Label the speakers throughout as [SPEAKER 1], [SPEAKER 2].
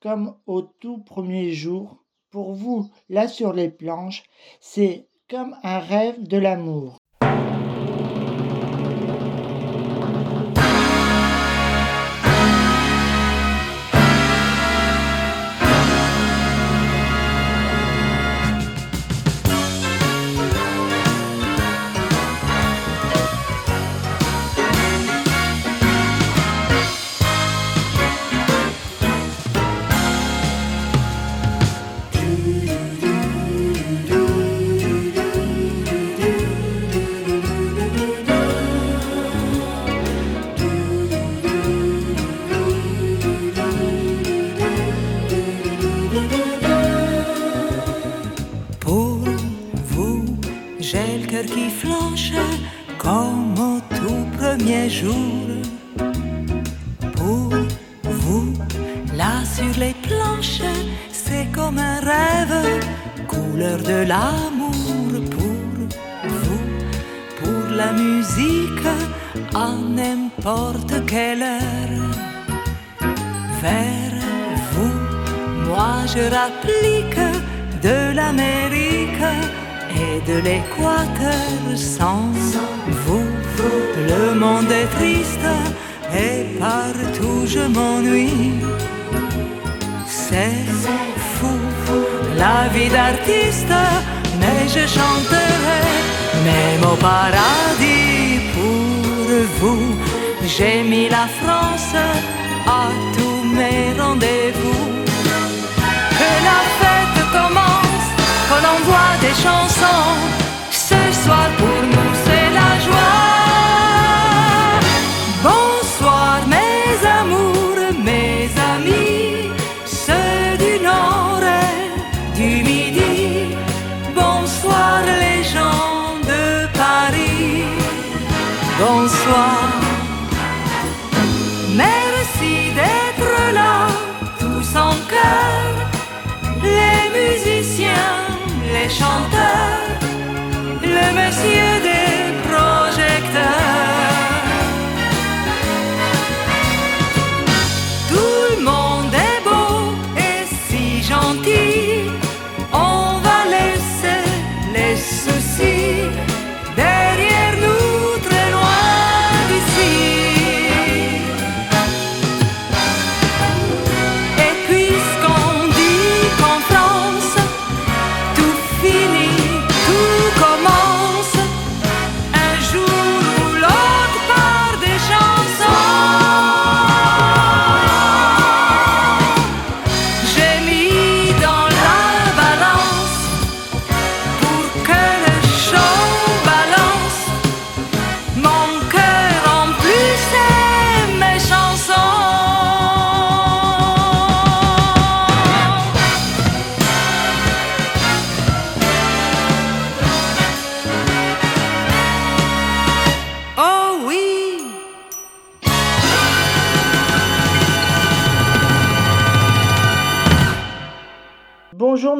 [SPEAKER 1] comme au tout premier jour. Pour vous, là sur les planches, c'est comme un rêve de l'amour.
[SPEAKER 2] Qui flanche comme au tout premier jour. Pour vous, là sur les planches, c'est comme un rêve, couleur de l'amour. Pour vous, pour la musique, à n'importe quelle heure. Vers vous, moi je rapplique de l'Amérique et de l'Équateur. Sans vous, le monde est triste et partout je m'ennuie. C'est fou, la vie d'artiste, mais je chanterai même au paradis pour vous. J'ai mis la France à tous mes rendez-vous. Que la fête commence, qu'on envoie des chansons. Ce soir pour nous c'est la joie. Bonsoir mes amours, mes amis, ceux du nord et du midi. Bonsoir les gens de Paris. Bonsoir. Les chanteurs, le monsieur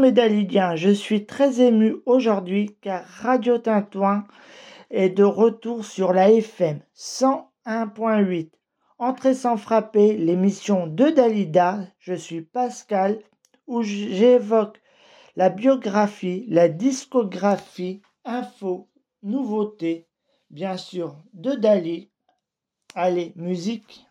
[SPEAKER 2] Bonjour mes Dalidiens, je suis très ému aujourd'hui car Radio Tintouin est de retour sur la FM 101.8. Entrez sans frapper, l'émission de Dalida, je suis Pascal, où j'évoque la biographie, la discographie, infos, nouveautés, bien sûr, de Dali. Allez, musique.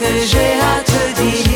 [SPEAKER 2] Il y a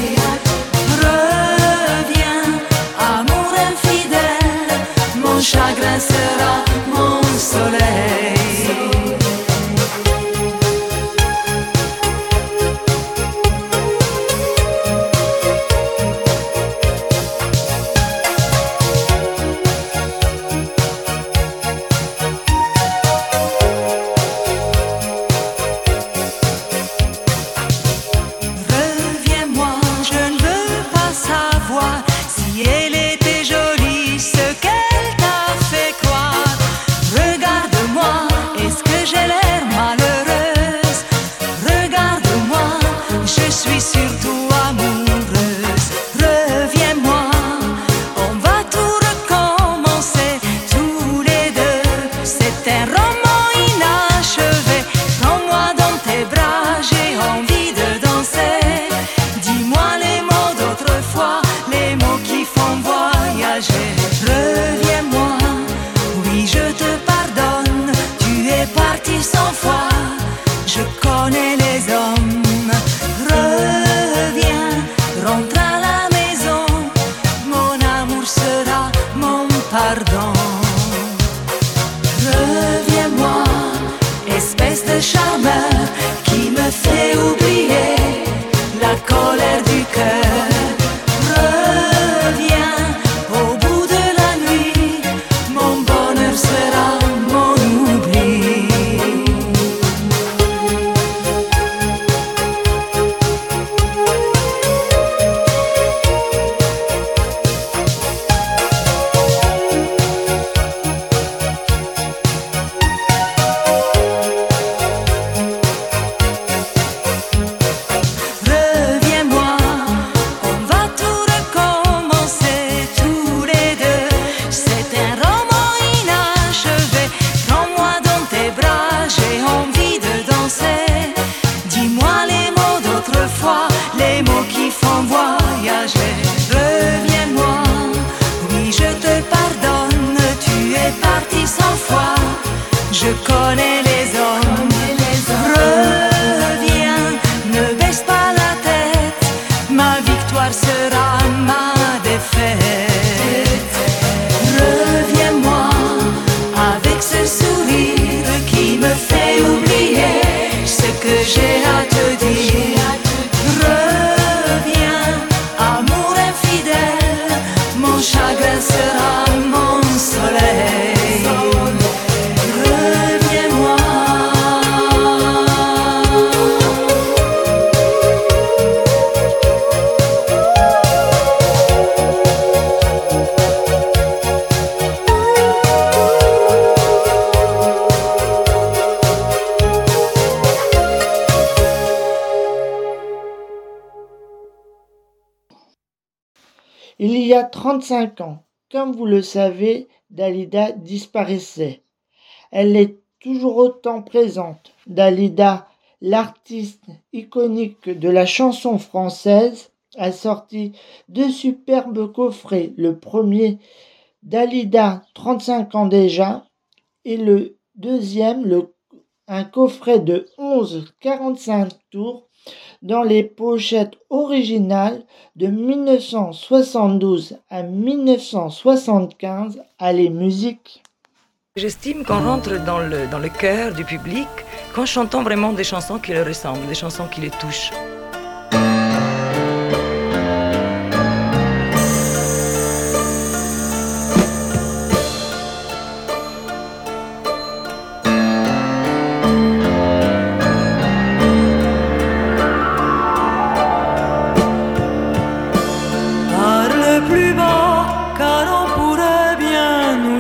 [SPEAKER 2] 35 ans, comme vous le savez, Dalida disparaissait. Elle est toujours autant présente. Dalida, l'artiste iconique de la chanson française, a sorti deux superbes coffrets. Le premier, Dalida, 35 ans déjà, et le deuxième, un coffret de 11 45 tours
[SPEAKER 1] dans les pochettes originales de 1972 à 1975 à les musiques.
[SPEAKER 3] J'estime qu'on rentre dans le, dans cœur du public qu'en chantant vraiment des chansons qui leur ressemblent, des chansons qui les touchent.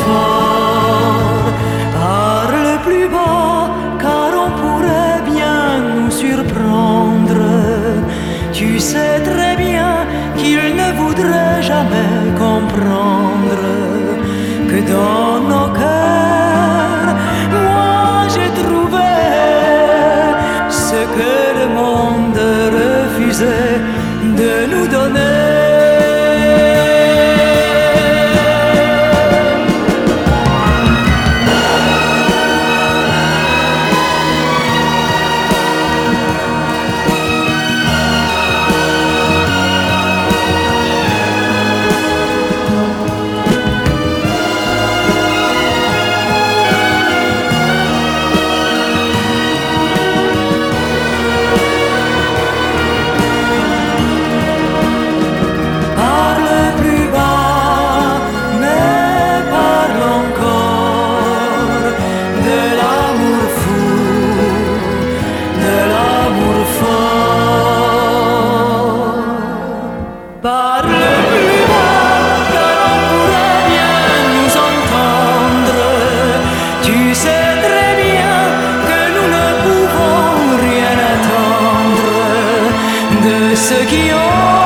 [SPEAKER 2] l'amour mais il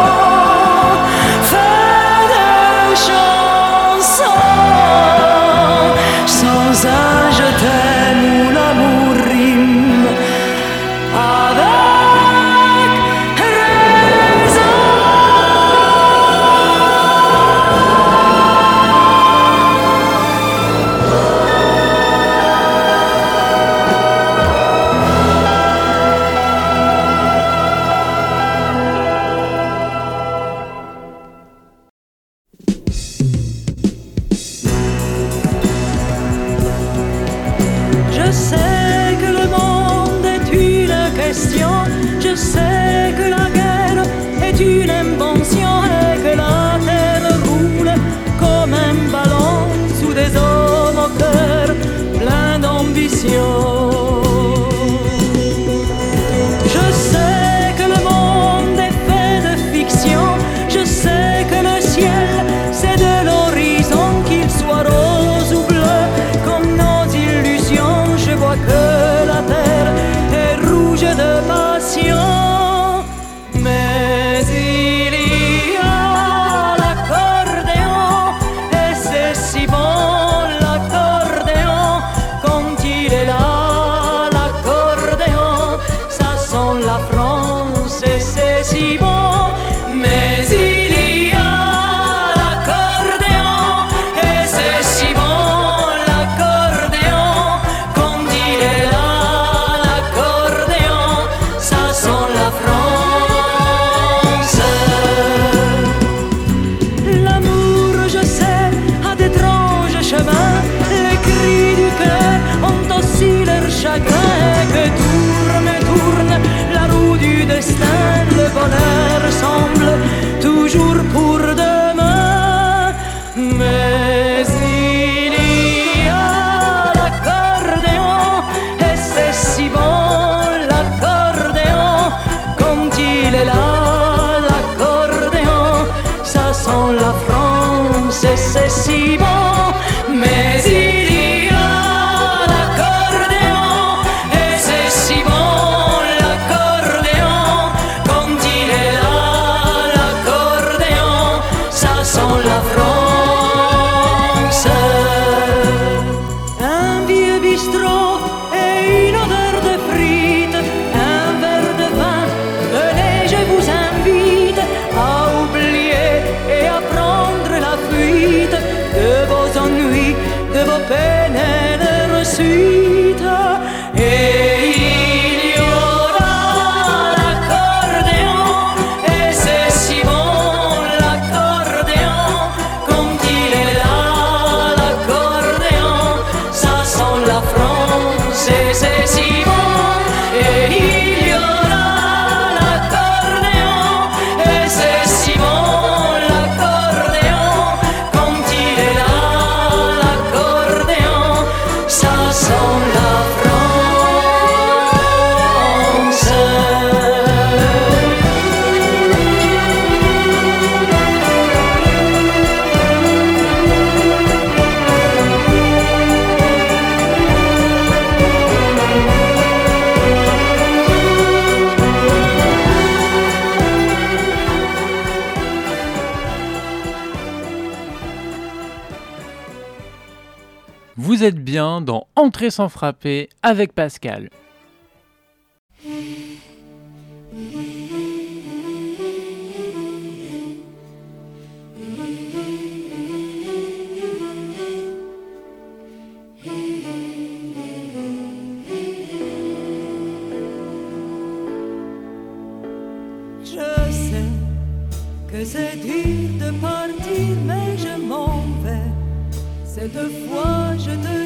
[SPEAKER 4] Vous êtes bien dans Entrer sans frapper avec Pascal.
[SPEAKER 2] Deux fois je te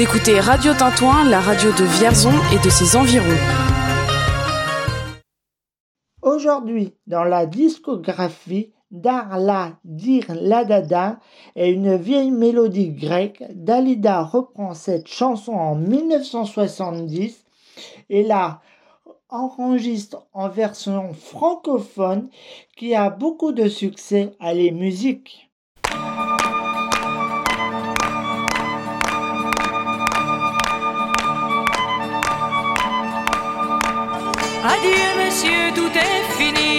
[SPEAKER 5] Écoutez Radio Tintouin, la radio de Vierzon et de ses environs.
[SPEAKER 1] Aujourd'hui, dans la discographie d'Arla Dir Ladada et une vieille mélodie grecque, Dalida reprend cette chanson en 1970 et la enregistre en version francophone qui a beaucoup de succès à les musiques.
[SPEAKER 3] Adieu, monsieur, tout est fini.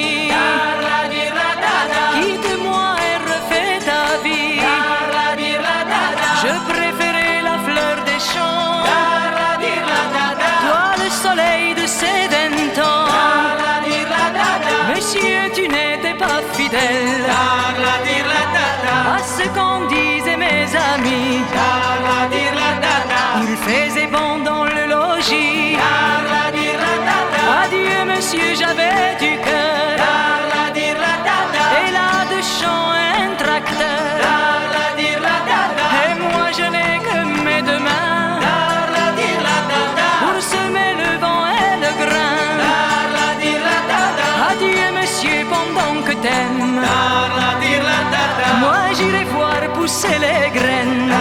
[SPEAKER 2] Pousser les graines.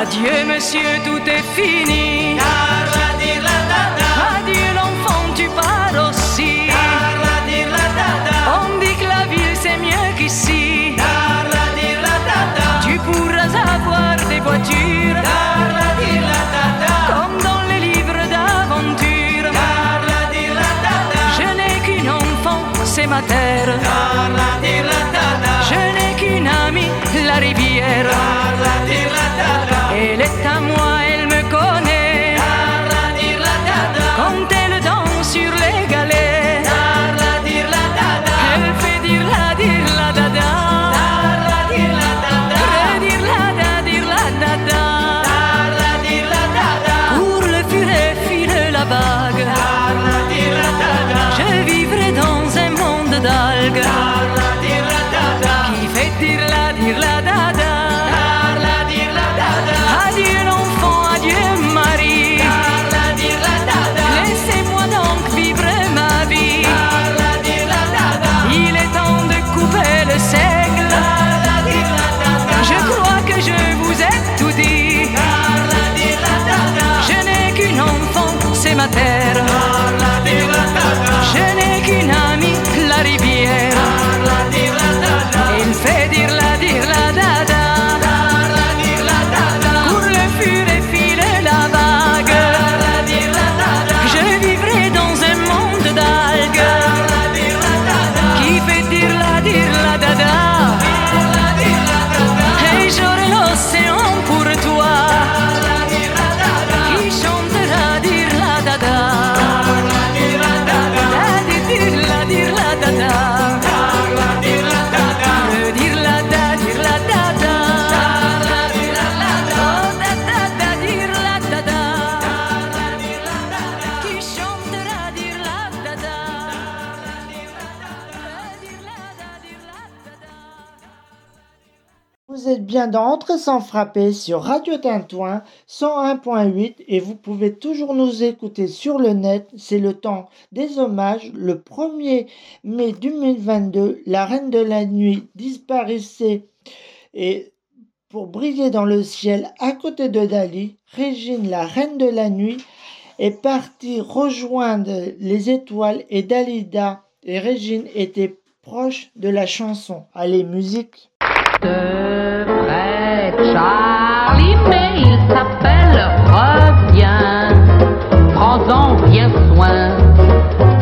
[SPEAKER 2] Adieu monsieur, tout est fini. Adieu l'enfant, tu pars aussi. On dit que la ville c'est mieux qu'ici. Tu pourras avoir des voitures. Comme dans les livres d'aventure. Je n'ai qu'une enfant, c'est ma terre. Qui
[SPEAKER 1] Êtes bien dans Entrée sans frapper sur Radio Tintouin 101.8 et vous pouvez toujours nous écouter sur le net. C'est le temps des hommages. Le 1er mai 2022, la Reine de la Nuit disparaissait et pour briller dans le ciel à côté de Dali, Régine, la Reine de la Nuit, est partie rejoindre les étoiles et Dalida et Régine étaient proches de la chanson. Allez, musique.
[SPEAKER 6] De près Charlie, mais il s'appelle Reviens. Prends-en bien soin,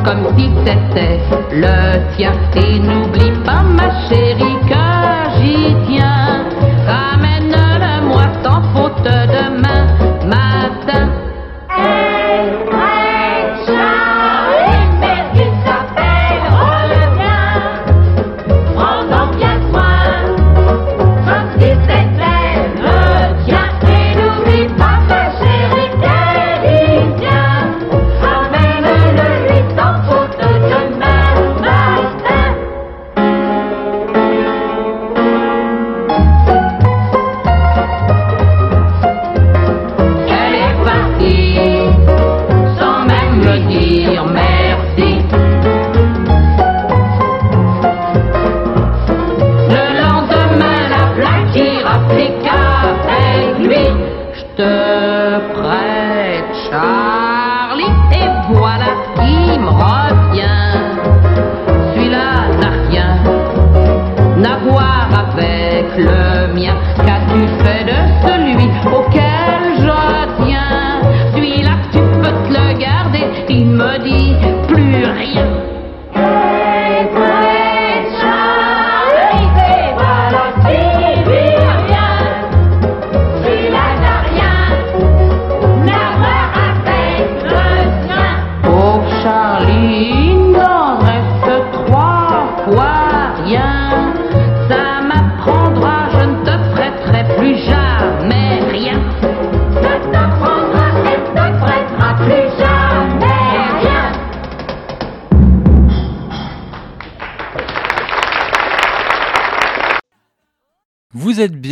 [SPEAKER 6] comme si c'était le tien. Et n'oublie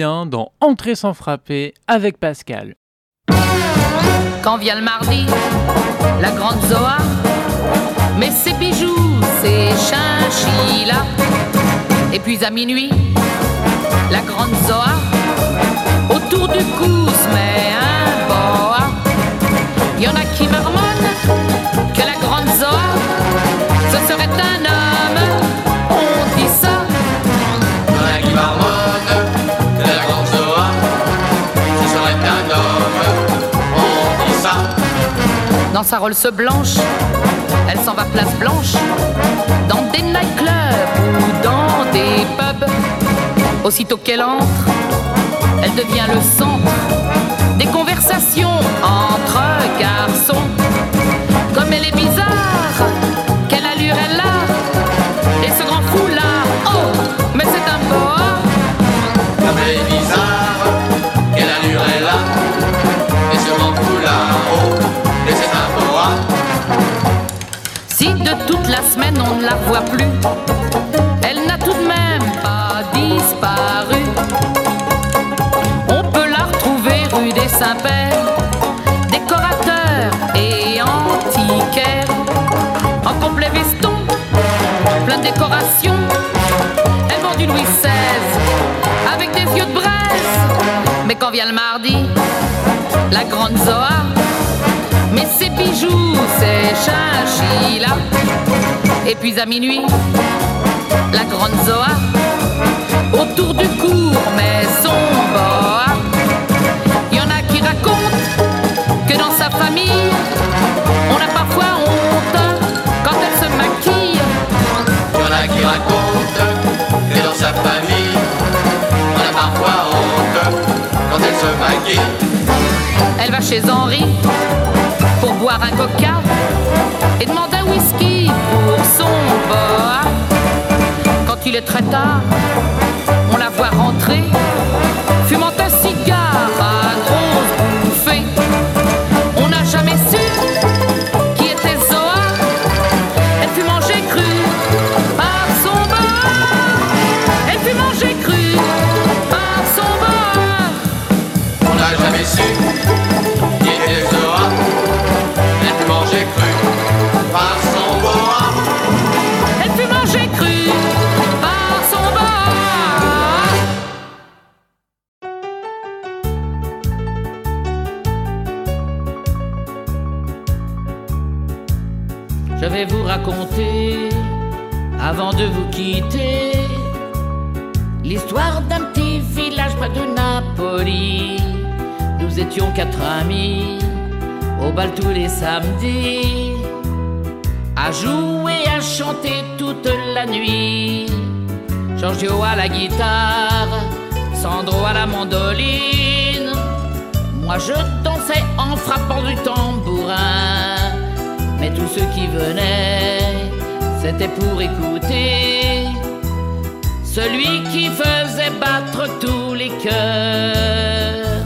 [SPEAKER 4] Dans Entrée sans frapper avec Pascal.
[SPEAKER 6] Quand vient le mardi, la grande Zoa met ses bijoux, ses chinchillas. Et puis à minuit,
[SPEAKER 7] la grande Zoa. Autour du cou se met un boa. Y en a qui marmonnent que la grande Zoa, ce serait un homme. Sa Rolls blanche, elle s'en va place blanche, dans des nightclubs ou dans des pubs. Aussitôt qu'elle entre, elle devient le centre des conversations entre garçons. Comme elle est bizarre, elle n'a tout de même pas disparu. On peut la retrouver rue des Saints-Pères, décorateur et antiquaire, en complet veston, plein de décorations. Elle vend du Louis XVI avec des yeux de braise. Mais quand vient le mardi, la grande Zoa mais ses bijoux, ses chinchillas. Et puis à minuit, la grande Zoa, autour du cours, mais son boa. Y en a qui racontent que dans sa famille, on a parfois honte quand elle se maquille.
[SPEAKER 8] Y en a qui racontent que dans sa famille, on a parfois honte quand elle se maquille.
[SPEAKER 7] Elle va chez Henri pour boire un coca et demande un whisky pour son boa. Quand il est très tard, on la voit rentrer, jouer, à chanter toute la nuit. Giorgio à la guitare, Sandro à la mandoline. Moi je dansais en frappant du tambourin. Mais tous ceux qui venaient, c'était pour écouter celui qui faisait battre tous les cœurs.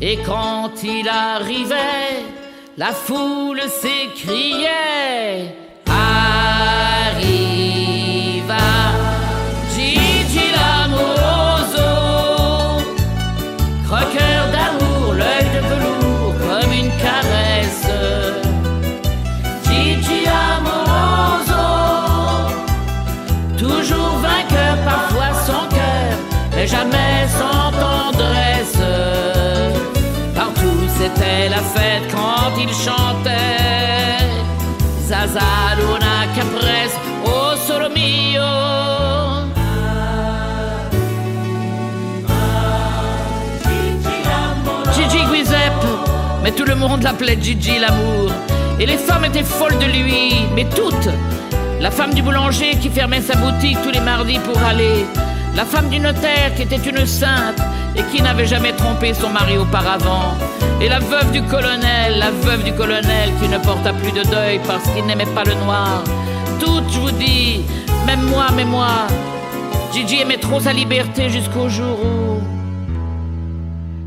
[SPEAKER 7] Et quand il arrivait, la foule s'écriait le monde l'appelait Gigi l'amour. Et les femmes étaient folles de lui, mais toutes. La femme du boulanger qui fermait sa boutique tous les mardis pour aller. La femme du notaire qui était une sainte et qui n'avait jamais trompé son mari auparavant. Et la veuve du colonel, la veuve du colonel qui ne porta plus de deuil parce qu'il n'aimait pas le noir. Toutes, je vous dis, même moi, mais moi, Gigi aimait trop sa liberté jusqu'au jour où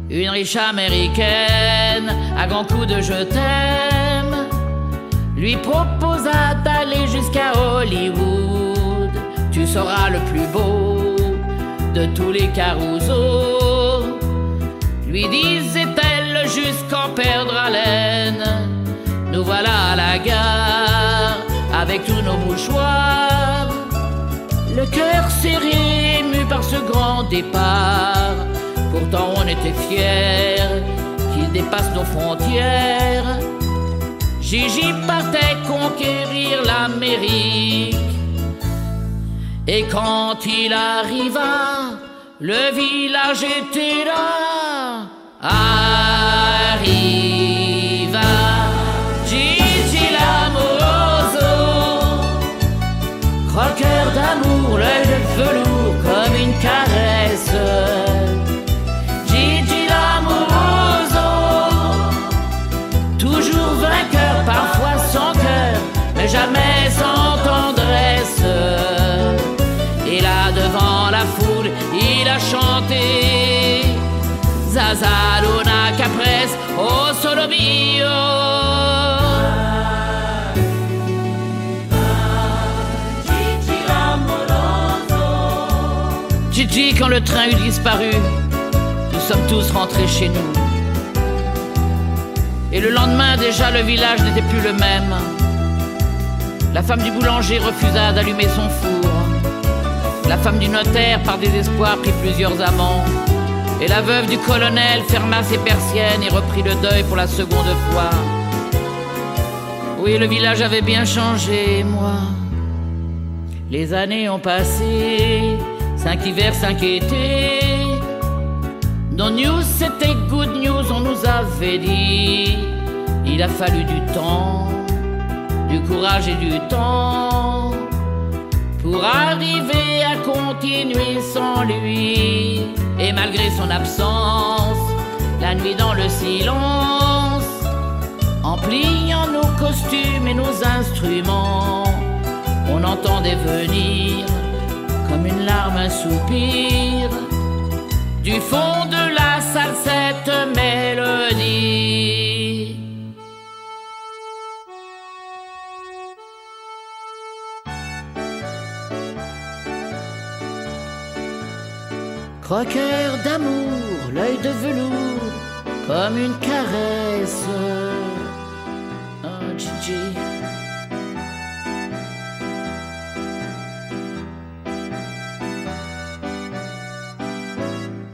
[SPEAKER 7] une riche américaine, à grands coups de je t'aime, lui proposa d'aller jusqu'à Hollywood. Tu seras le plus beau de tous les carousaux. Lui disait-elle jusqu'en perdre haleine. Nous voilà à la gare avec tous nos mouchoirs. Le cœur serré, ému par ce grand départ. Pourtant on était fiers qu'il dépasse nos frontières. Gigi partait conquérir l'Amérique. Et quand il arriva, le village était là. Arriva Oh mio. Gigi, quand le train eut disparu, nous sommes tous rentrés chez nous. Et le lendemain, déjà, le village n'était plus le même. La femme du boulanger refusa d'allumer son four. La femme du notaire, par désespoir, prit plusieurs amants. Et la veuve du colonel ferma ses persiennes et reprit le deuil pour la seconde fois. Oui, le village avait bien changé, moi. Les années ont passé, cinq hivers, cinq étés. Nos news, c'était good news, on nous avait dit. Il a fallu du temps, du courage et du temps pour arriver à continuer sans lui. Malgré son absence, la nuit dans le silence, en pliant nos costumes et nos instruments, on entendait venir comme une larme un soupir du fond de la salle cette mélodie. Croqueur d'amour, l'œil de velours, comme une caresse. Oh, Gigi.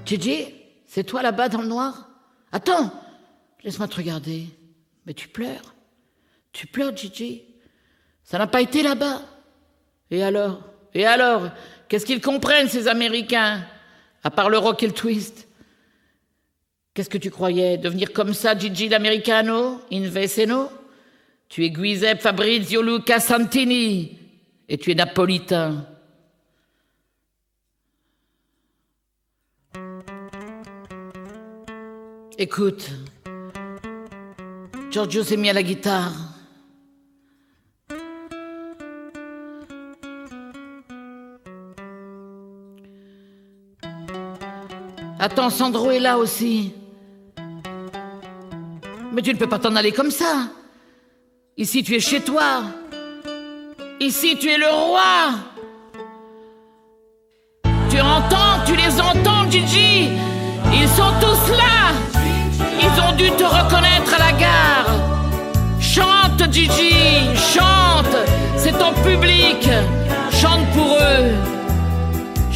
[SPEAKER 7] Gigi, c'est toi là-bas dans le noir? Attends, laisse-moi te regarder. Mais tu pleures. Tu pleures, Gigi. Ça n'a pas été là-bas. Et alors? Et alors? Qu'est-ce qu'ils comprennent, ces Américains? À part le rock et le twist. Qu'est-ce que tu croyais Devenir comme ça, Gigi l'Americano Inveceno? Tu es Giuseppe Fabrizio Luca Santini. Et tu es napolitain. Écoute, Giorgio s'est mis à la guitare. Attends, Sandro est là aussi. Mais tu ne peux pas t'en aller comme ça. Ici, tu es chez toi. Ici, tu es le roi. Tu entends, tu les entends, Gigi. Ils sont tous là. Ils ont dû te reconnaître à la gare. Chante, Gigi, chante. C'est ton public.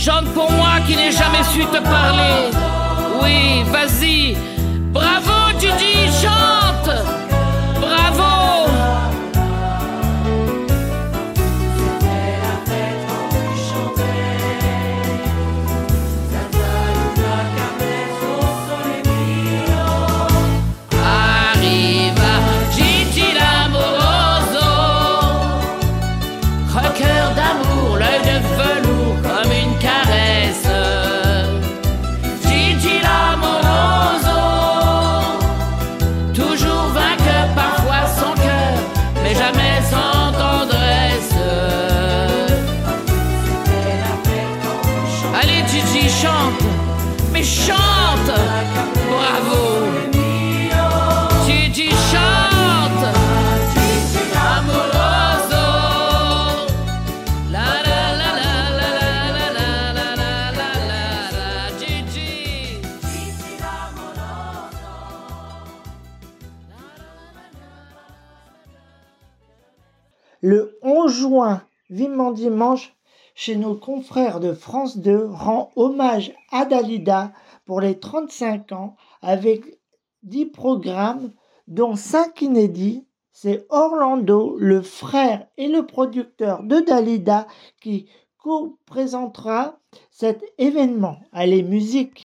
[SPEAKER 7] Chante pour moi qui n'ai jamais su te parler. Oui, vas-y. Bravo, Gigi, chante.
[SPEAKER 1] Vivement dimanche,
[SPEAKER 2] chez nos confrères de France 2 rend hommage à Dalida pour les 35 ans avec 10 programmes dont 5 inédits. C'est Orlando, le frère et le producteur de Dalida qui co-présentera cet événement. Allez, musique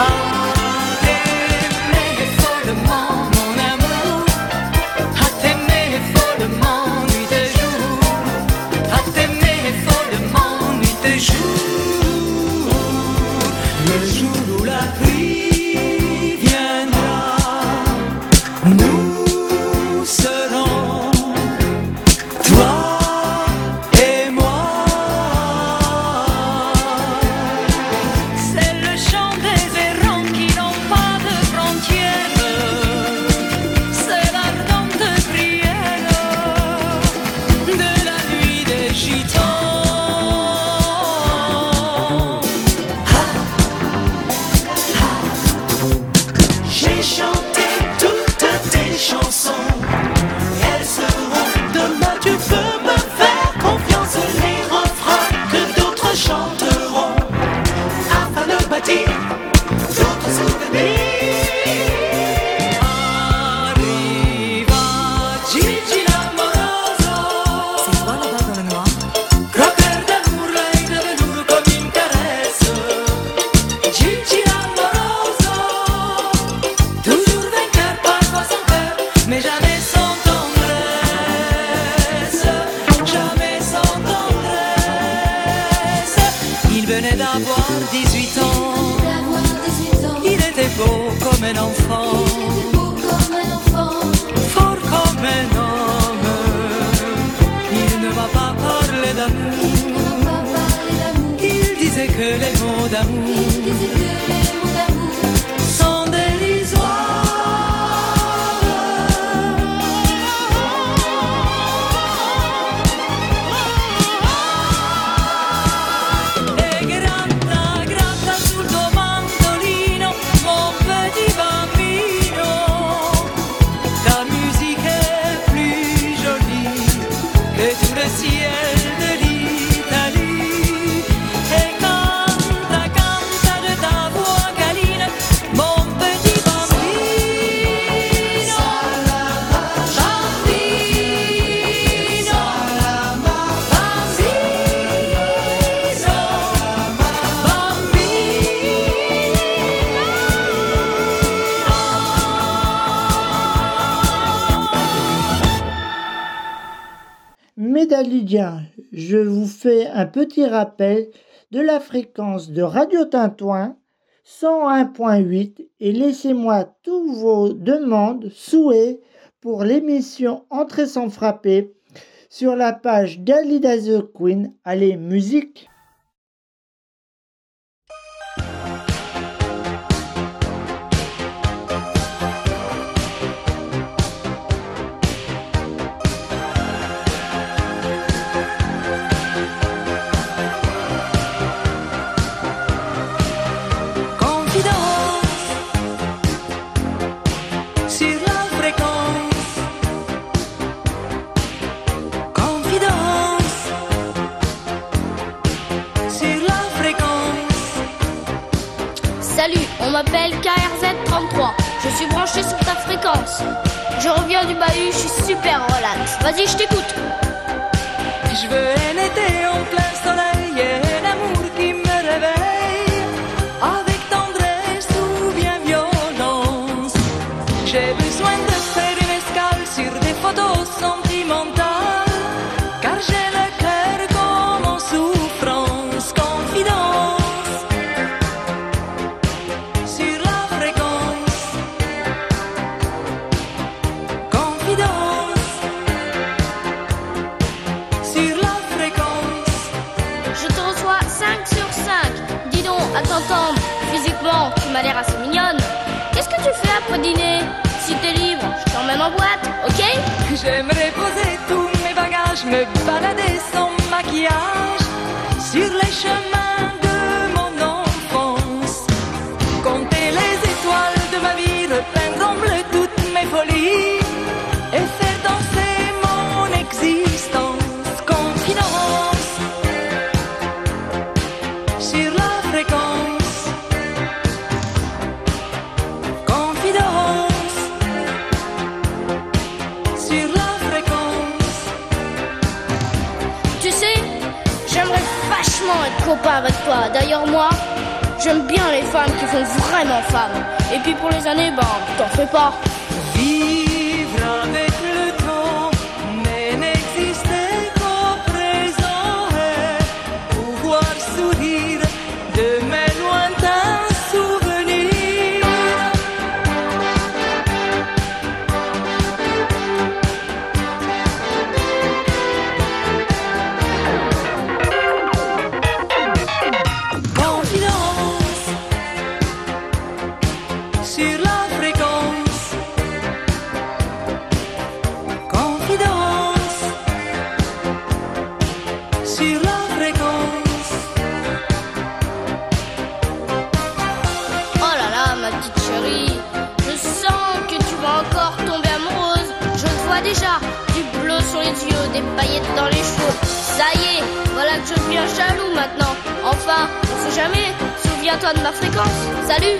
[SPEAKER 1] Oh. Je vous fais un petit rappel de la fréquence de Radio Tintouin 101.8 et laissez-moi tous vos demandes, souhaits pour l'émission Entrée sans frapper sur la page Dalida the Queen. Allez, musique
[SPEAKER 9] LKRZ33. Je suis branché sur ta fréquence. Je reviens du bahut, je suis super relax. Vas-y, je t'écoute.
[SPEAKER 2] Je veux un été en plein soleil. Balader sans maquillage sur les chemins
[SPEAKER 9] j'aime bien les femmes qui font vraiment femmes. Et puis pour les années, ben, t'en fais pas. Chérie, je sens que tu vas encore tomber amoureuse. Je vois déjà, du bleu sur les yeux, des paillettes dans les cheveux. Ça y est, voilà que je deviens jaloux maintenant. Enfin, on sait jamais. Souviens-toi de ma fréquence. Salut.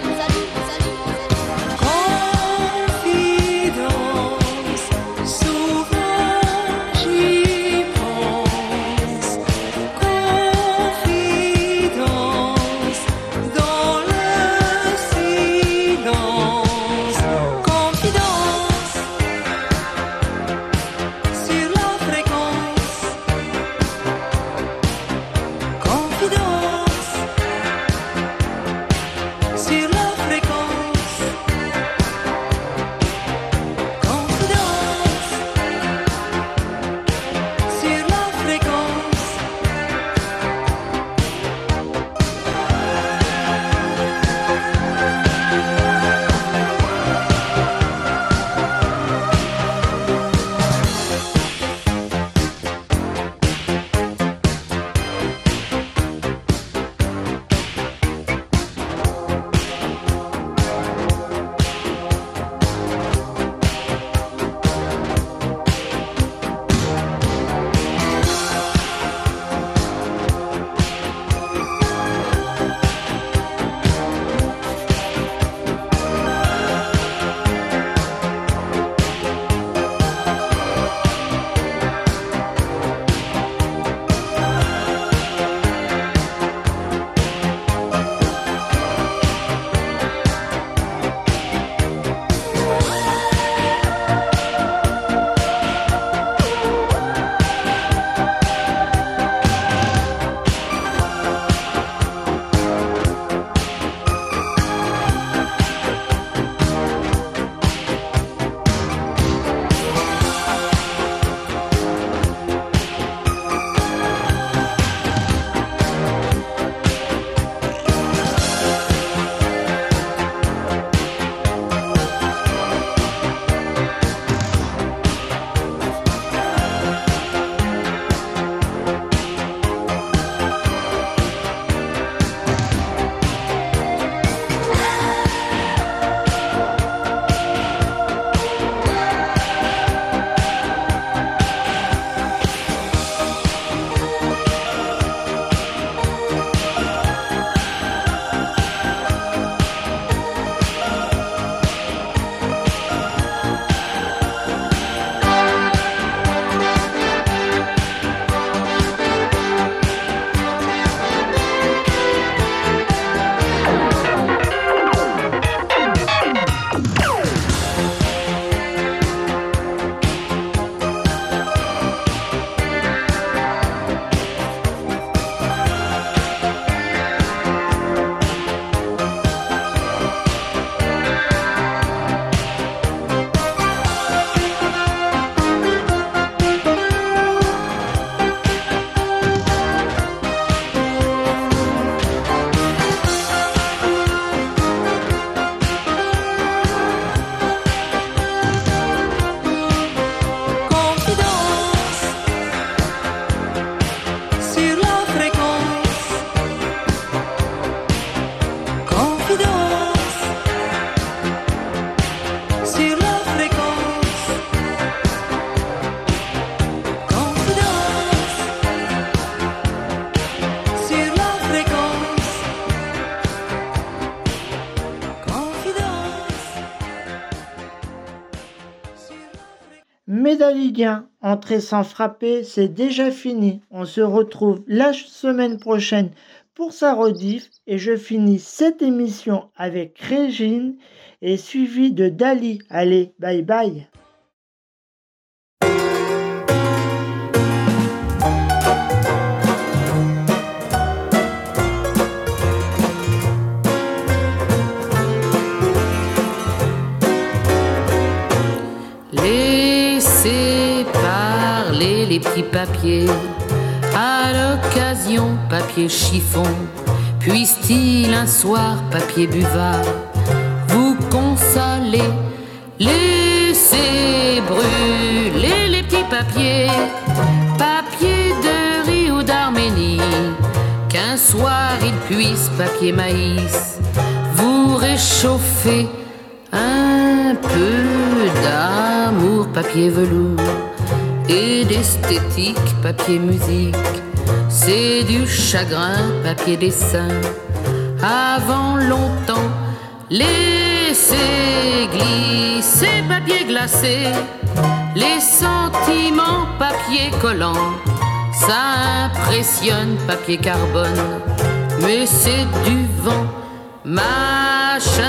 [SPEAKER 1] Ligue entrer sans frapper, c'est déjà fini. On se retrouve la semaine prochaine pour sa rediff et je finis cette émission avec Régine et suivi de Dali. Allez, bye bye.
[SPEAKER 6] Les petits papiers. À l'occasion, papier chiffon, puisse-t-il un soir, papier buvard, vous consoler Laissez brûler les petits papiers, papier de riz ou d'Arménie, qu'un soir il puisse, papier maïs, vous réchauffer un peu d'amour, papier velours et d'esthétique, papier musique. C'est du chagrin, papier dessin. Avant longtemps, laissez glisser, papier glacé. Les sentiments, papier collant. Ça impressionne, papier carbone. Mais c'est du vent, machin,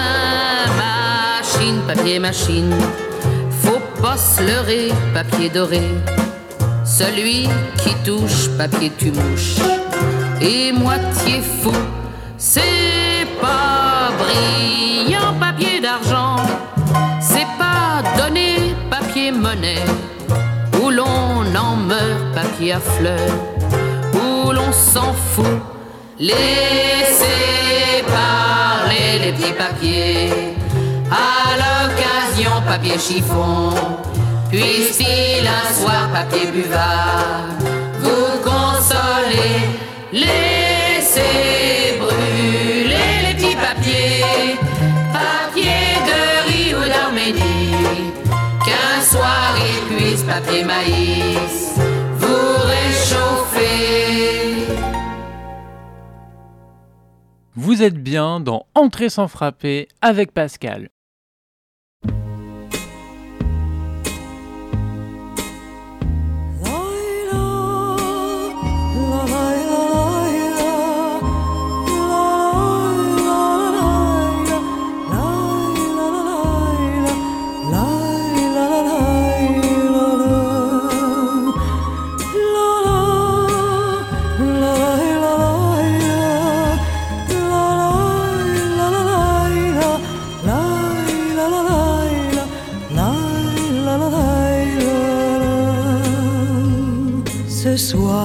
[SPEAKER 6] machine, papier machine pas se leurrer, papier doré. Celui qui touche, papier tu mouches. Et moitié fou, c'est pas brillant, papier d'argent. C'est pas donné, papier monnaie. Où l'on en meurt, papier à fleurs. Où l'on s'en fout. Laissez parler les petits papiers papier chiffon, puisse-t-il un soir papier buvard vous consoler, laissez brûler les petits papiers, papier de riz ou d'Arménie, qu'un soir il puisse papier maïs vous réchauffer.
[SPEAKER 4] Vous êtes bien dans Entrée sans frapper avec Pascal.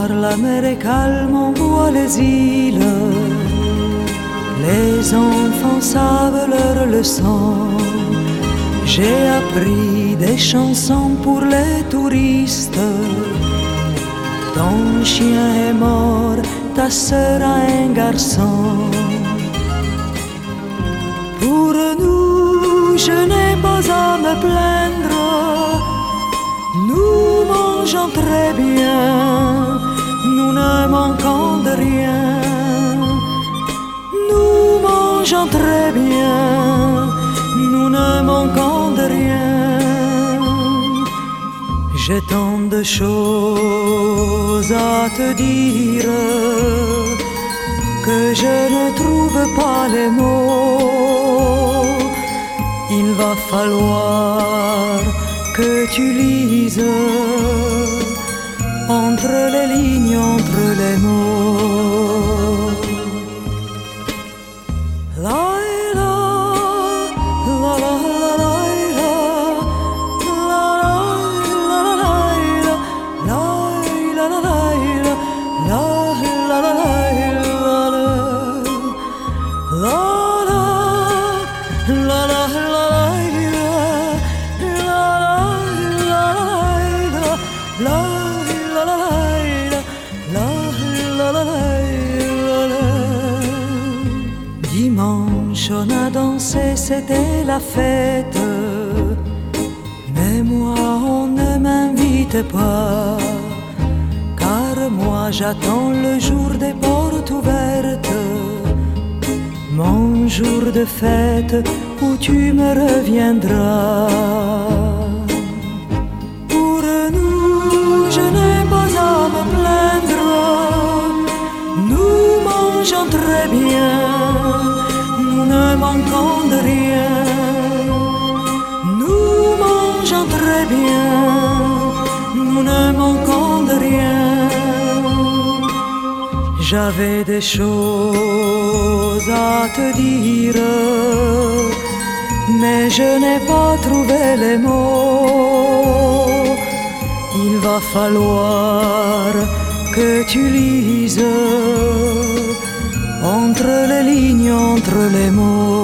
[SPEAKER 2] La mer est calme, on voit les îles. Les enfants savent leur leçon. J'ai appris des chansons pour les touristes. Ton chien est mort, ta sœur a un garçon. Pour nous, je n'ai pas à me plaindre. Nous mangeons très bien J'ai tant de choses à te dire que je ne trouve pas les mots. Il va falloir que tu lises entre les lignes, entre les mots. fête, mais moi on ne m'invite pas, car moi j'attends le jour des portes ouvertes, mon jour de fête où tu me reviendras. Pour nous je n'ai pas à me plaindre, nous mangeons très bien, nous ne manquons de rien. J'avais des choses à te dire, mais je n'ai pas trouvé les mots. Il va falloir que tu lises entre les lignes, entre les mots.